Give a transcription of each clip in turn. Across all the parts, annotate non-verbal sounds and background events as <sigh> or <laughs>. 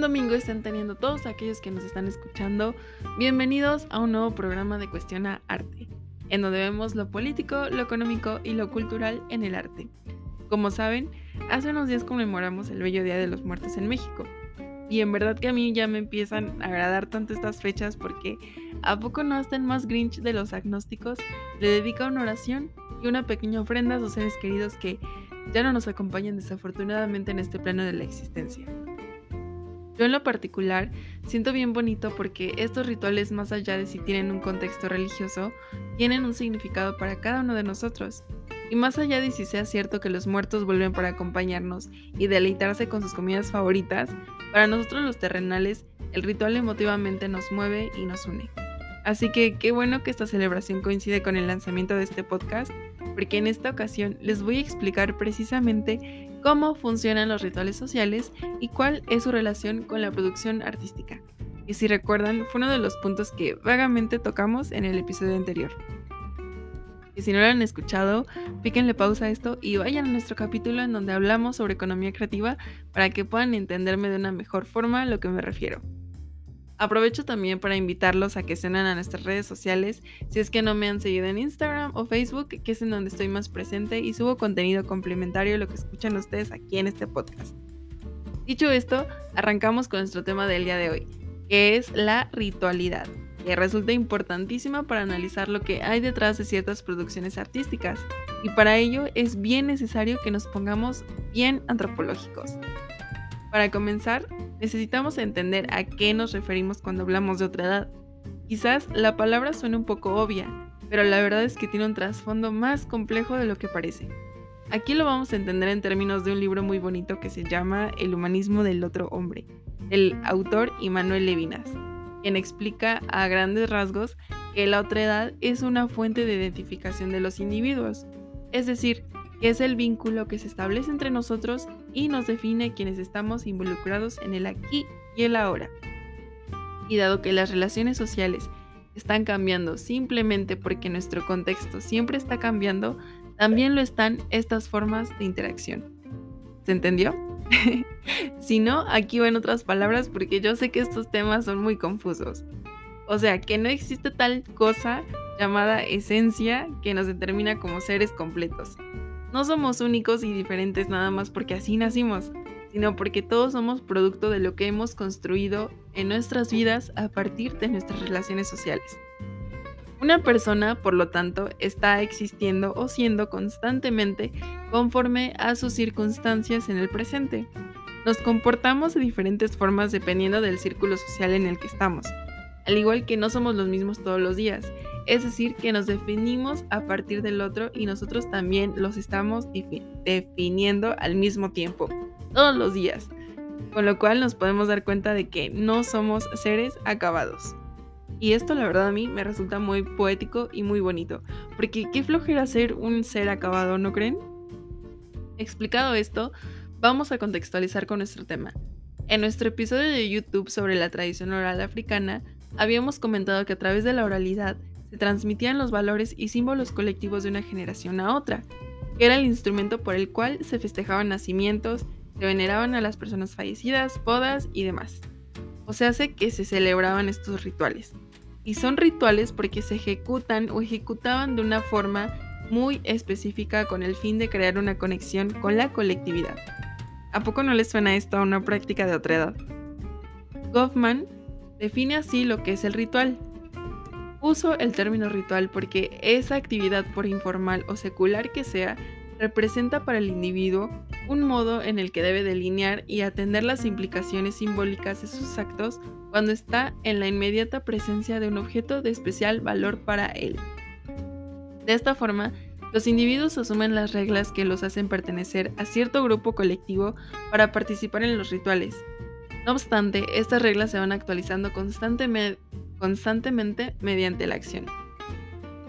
Domingo estén teniendo todos aquellos que nos están escuchando. Bienvenidos a un nuevo programa de Cuestiona Arte, en donde vemos lo político, lo económico y lo cultural en el arte. Como saben, hace unos días conmemoramos el bello Día de los Muertos en México. Y en verdad que a mí ya me empiezan a agradar tanto estas fechas porque ¿a poco no hasta el más grinch de los agnósticos le dedica una oración y una pequeña ofrenda a sus seres queridos que ya no nos acompañan desafortunadamente en este plano de la existencia? Yo en lo particular siento bien bonito porque estos rituales, más allá de si tienen un contexto religioso, tienen un significado para cada uno de nosotros. Y más allá de si sea cierto que los muertos vuelven para acompañarnos y deleitarse con sus comidas favoritas, para nosotros los terrenales, el ritual emotivamente nos mueve y nos une. Así que qué bueno que esta celebración coincide con el lanzamiento de este podcast, porque en esta ocasión les voy a explicar precisamente cómo funcionan los rituales sociales y cuál es su relación con la producción artística. Y si recuerdan, fue uno de los puntos que vagamente tocamos en el episodio anterior. Y si no lo han escuchado, píquenle pausa a esto y vayan a nuestro capítulo en donde hablamos sobre economía creativa para que puedan entenderme de una mejor forma a lo que me refiero. Aprovecho también para invitarlos a que se unan a nuestras redes sociales si es que no me han seguido en Instagram o Facebook, que es en donde estoy más presente y subo contenido complementario a lo que escuchan ustedes aquí en este podcast. Dicho esto, arrancamos con nuestro tema del día de hoy, que es la ritualidad, que resulta importantísima para analizar lo que hay detrás de ciertas producciones artísticas, y para ello es bien necesario que nos pongamos bien antropológicos. Para comenzar, necesitamos entender a qué nos referimos cuando hablamos de otra edad. Quizás la palabra suene un poco obvia, pero la verdad es que tiene un trasfondo más complejo de lo que parece. Aquí lo vamos a entender en términos de un libro muy bonito que se llama El humanismo del otro hombre, del autor Immanuel Levinas, quien explica a grandes rasgos que la otra edad es una fuente de identificación de los individuos, es decir, que es el vínculo que se establece entre nosotros y nos define quienes estamos involucrados en el aquí y el ahora. Y dado que las relaciones sociales están cambiando simplemente porque nuestro contexto siempre está cambiando, también lo están estas formas de interacción. ¿Se entendió? <laughs> si no, aquí van otras palabras porque yo sé que estos temas son muy confusos. O sea, que no existe tal cosa llamada esencia que nos determina como seres completos. No somos únicos y diferentes nada más porque así nacimos, sino porque todos somos producto de lo que hemos construido en nuestras vidas a partir de nuestras relaciones sociales. Una persona, por lo tanto, está existiendo o siendo constantemente conforme a sus circunstancias en el presente. Nos comportamos de diferentes formas dependiendo del círculo social en el que estamos, al igual que no somos los mismos todos los días, es decir, que nos definimos a partir del otro y nosotros también los estamos definiendo al mismo tiempo, todos los días. Con lo cual nos podemos dar cuenta de que no somos seres acabados. Y esto la verdad a mí me resulta muy poético y muy bonito, porque qué flojera ser un ser acabado, ¿no creen? Explicado esto, vamos a contextualizar con nuestro tema. En nuestro episodio de YouTube sobre la tradición oral africana, habíamos comentado que a través de la oralidad se transmitían los valores y símbolos colectivos de una generación a otra, que era el instrumento por el cual se festejaban nacimientos, se veneraban a las personas fallecidas, bodas y demás. O sea, hace que se celebraban estos rituales. Y son rituales porque se ejecutan o ejecutaban de una forma muy específica con el fin de crear una conexión con la colectividad. ¿A poco no les suena esto a una práctica de otra edad? Goffman define así lo que es el ritual, Uso el término ritual porque esa actividad, por informal o secular que sea, representa para el individuo un modo en el que debe delinear y atender las implicaciones simbólicas de sus actos cuando está en la inmediata presencia de un objeto de especial valor para él. De esta forma, los individuos asumen las reglas que los hacen pertenecer a cierto grupo colectivo para participar en los rituales. No obstante, estas reglas se van actualizando constantemente constantemente mediante la acción.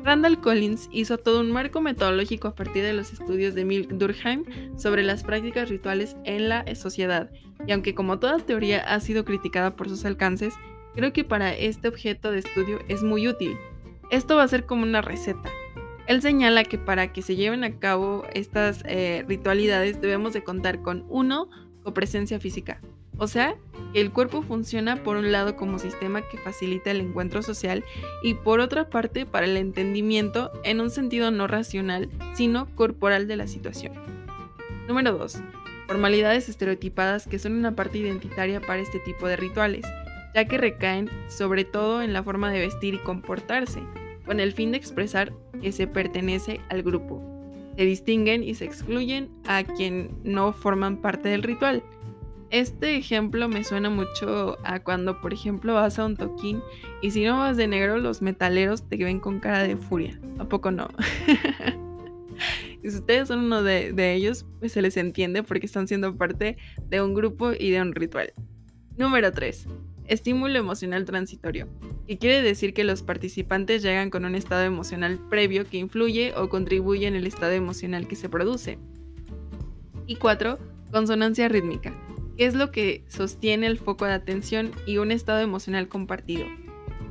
Randall Collins hizo todo un marco metodológico a partir de los estudios de Milk Durkheim sobre las prácticas rituales en la sociedad, y aunque como toda teoría ha sido criticada por sus alcances, creo que para este objeto de estudio es muy útil. Esto va a ser como una receta. Él señala que para que se lleven a cabo estas eh, ritualidades debemos de contar con uno, copresencia física, O sea, el cuerpo funciona por un lado como sistema que facilita el encuentro social y por otra parte para el entendimiento en un sentido no racional, sino corporal de la situación. Número 2. Formalidades estereotipadas que son una parte identitaria para este tipo de rituales, ya que recaen sobre todo en la forma de vestir y comportarse, con el fin de expresar que se pertenece al grupo. Se distinguen y se excluyen a quien no forman parte del ritual. Este ejemplo me suena mucho a cuando, por ejemplo, vas a un toquín y si no vas de negro, los metaleros te ven con cara de furia. ¿A poco no? <laughs> y si ustedes son uno de, de ellos, pues se les entiende porque están siendo parte de un grupo y de un ritual. Número 3. Estímulo emocional transitorio, que quiere decir que los participantes llegan con un estado emocional previo que influye o contribuye en el estado emocional que se produce. Y 4. Consonancia rítmica, es lo que sostiene el foco de atención y un estado emocional compartido.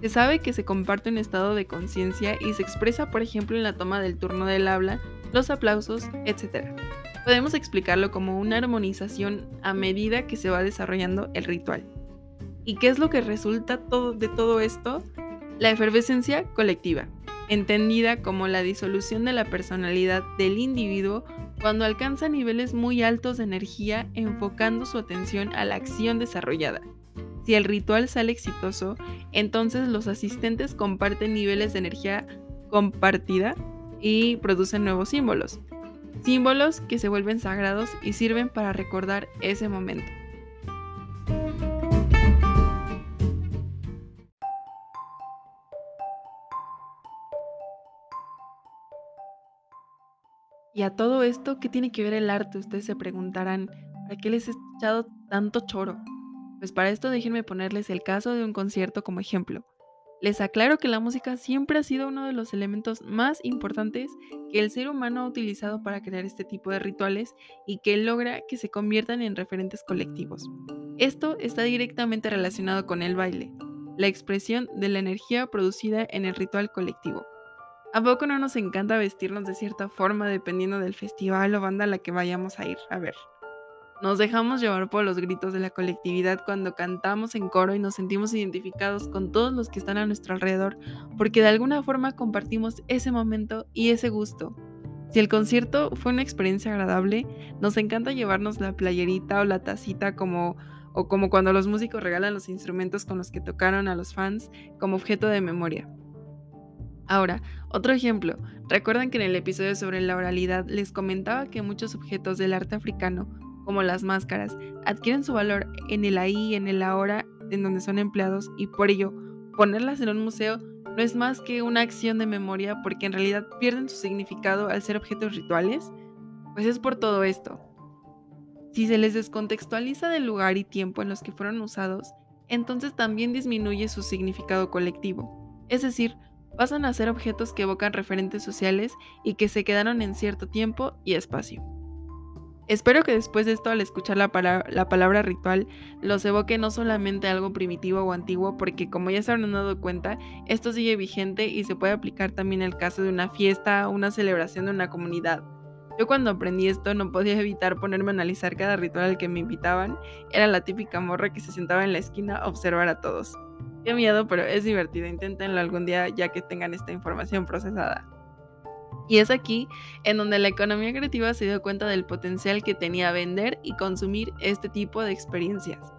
Se sabe que se comparte un estado de conciencia y se expresa, por ejemplo, en la toma del turno del habla, los aplausos, etc. Podemos explicarlo como una armonización a medida que se va desarrollando el ritual. ¿Y qué es lo que resulta de todo esto? La efervescencia colectiva, entendida como la disolución de la personalidad del individuo cuando alcanza niveles muy altos de energía enfocando su atención a la acción desarrollada. Si el ritual sale exitoso, entonces los asistentes comparten niveles de energía compartida y producen nuevos símbolos. Símbolos que se vuelven sagrados y sirven para recordar ese momento. Y a todo esto, ¿qué tiene que ver el arte? Ustedes se preguntarán, ¿para qué les he echado tanto choro? Pues para esto déjenme ponerles el caso de un concierto como ejemplo. Les aclaro que la música siempre ha sido uno de los elementos más importantes que el ser humano ha utilizado para crear este tipo de rituales y que logra que se conviertan en referentes colectivos. Esto está directamente relacionado con el baile, la expresión de la energía producida en el ritual colectivo. ¿A poco no nos encanta vestirnos de cierta forma dependiendo del festival o banda a la que vayamos a ir a ver? Nos dejamos llevar por los gritos de la colectividad cuando cantamos en coro y nos sentimos identificados con todos los que están a nuestro alrededor porque de alguna forma compartimos ese momento y ese gusto. Si el concierto fue una experiencia agradable, nos encanta llevarnos la playerita o la tacita como o como cuando los músicos regalan los instrumentos con los que tocaron a los fans como objeto de memoria. Ahora, otro ejemplo. Recuerdan que en el episodio sobre la oralidad les comentaba que muchos objetos del arte africano, como las máscaras, adquieren su valor en el ahí y en el ahora en donde son empleados y por ello ponerlas en un museo no es más que una acción de memoria porque en realidad pierden su significado al ser objetos rituales? Pues es por todo esto. Si se les descontextualiza del lugar y tiempo en los que fueron usados, entonces también disminuye su significado colectivo. Es decir, pasan a ser objetos que evocan referentes sociales y que se quedaron en cierto tiempo y espacio. Espero que después de esto, al escuchar la, palabra ritual, los evoque no solamente algo primitivo o antiguo, porque como ya se habrán dado cuenta, esto sigue vigente y se puede aplicar también al caso de una fiesta o una celebración de una comunidad. Yo cuando aprendí esto no podía evitar ponerme a analizar cada ritual al que me invitaban. Era la típica morra que se sentaba en la esquina a observar a todos. Qué miedo, pero es divertido. Inténtenlo algún día ya que tengan esta información procesada. Y es aquí en donde la economía creativa se dio cuenta del potencial que tenía vender y consumir este tipo de experiencias.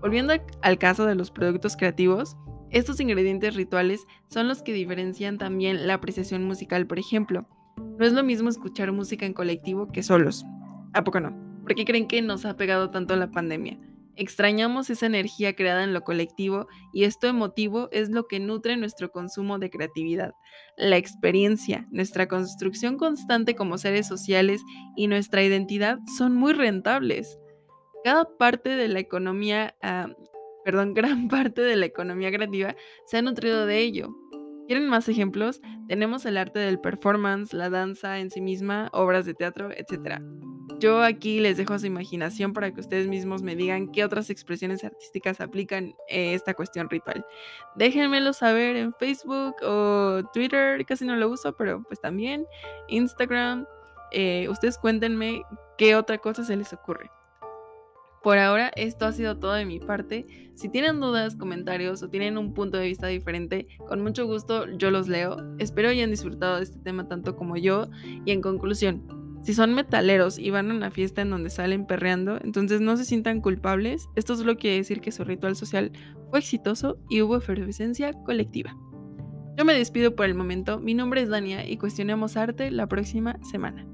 Volviendo al caso de los productos creativos, estos ingredientes rituales son los que diferencian también la apreciación musical, por ejemplo. No es lo mismo escuchar música en colectivo que solos. ¿A poco no? ¿Por qué creen que nos ha pegado tanto la pandemia? Extrañamos esa energía creada en lo colectivo y esto emotivo es lo que nutre nuestro consumo de creatividad. La experiencia, nuestra construcción constante como seres sociales y nuestra identidad son muy rentables. Cada parte de la economía, ah, perdón, <laughs> gran parte de la economía creativa se ha nutrido de ello. ¿Quieren más ejemplos? Tenemos el arte del performance, la danza en sí misma, obras de teatro, etc. Yo aquí les dejo a su imaginación para que ustedes mismos me digan qué otras expresiones artísticas aplican eh, esta cuestión ritual. Déjenmelo saber en Facebook o Twitter, casi no lo uso, pero pues también Instagram. Eh, ustedes cuéntenme qué otra cosa se les ocurre. Por ahora, esto ha sido todo de mi parte. Si tienen dudas, comentarios o tienen un punto de vista diferente, con mucho gusto yo los leo. Espero hayan disfrutado de este tema tanto como yo. Y en conclusión, si son metaleros y van a una fiesta en donde salen perreando, entonces no se sientan culpables. Esto solo quiere decir que su ritual social fue exitoso y hubo efervescencia colectiva. Yo me despido por el momento. Mi nombre es Dania y cuestionemos arte la próxima semana.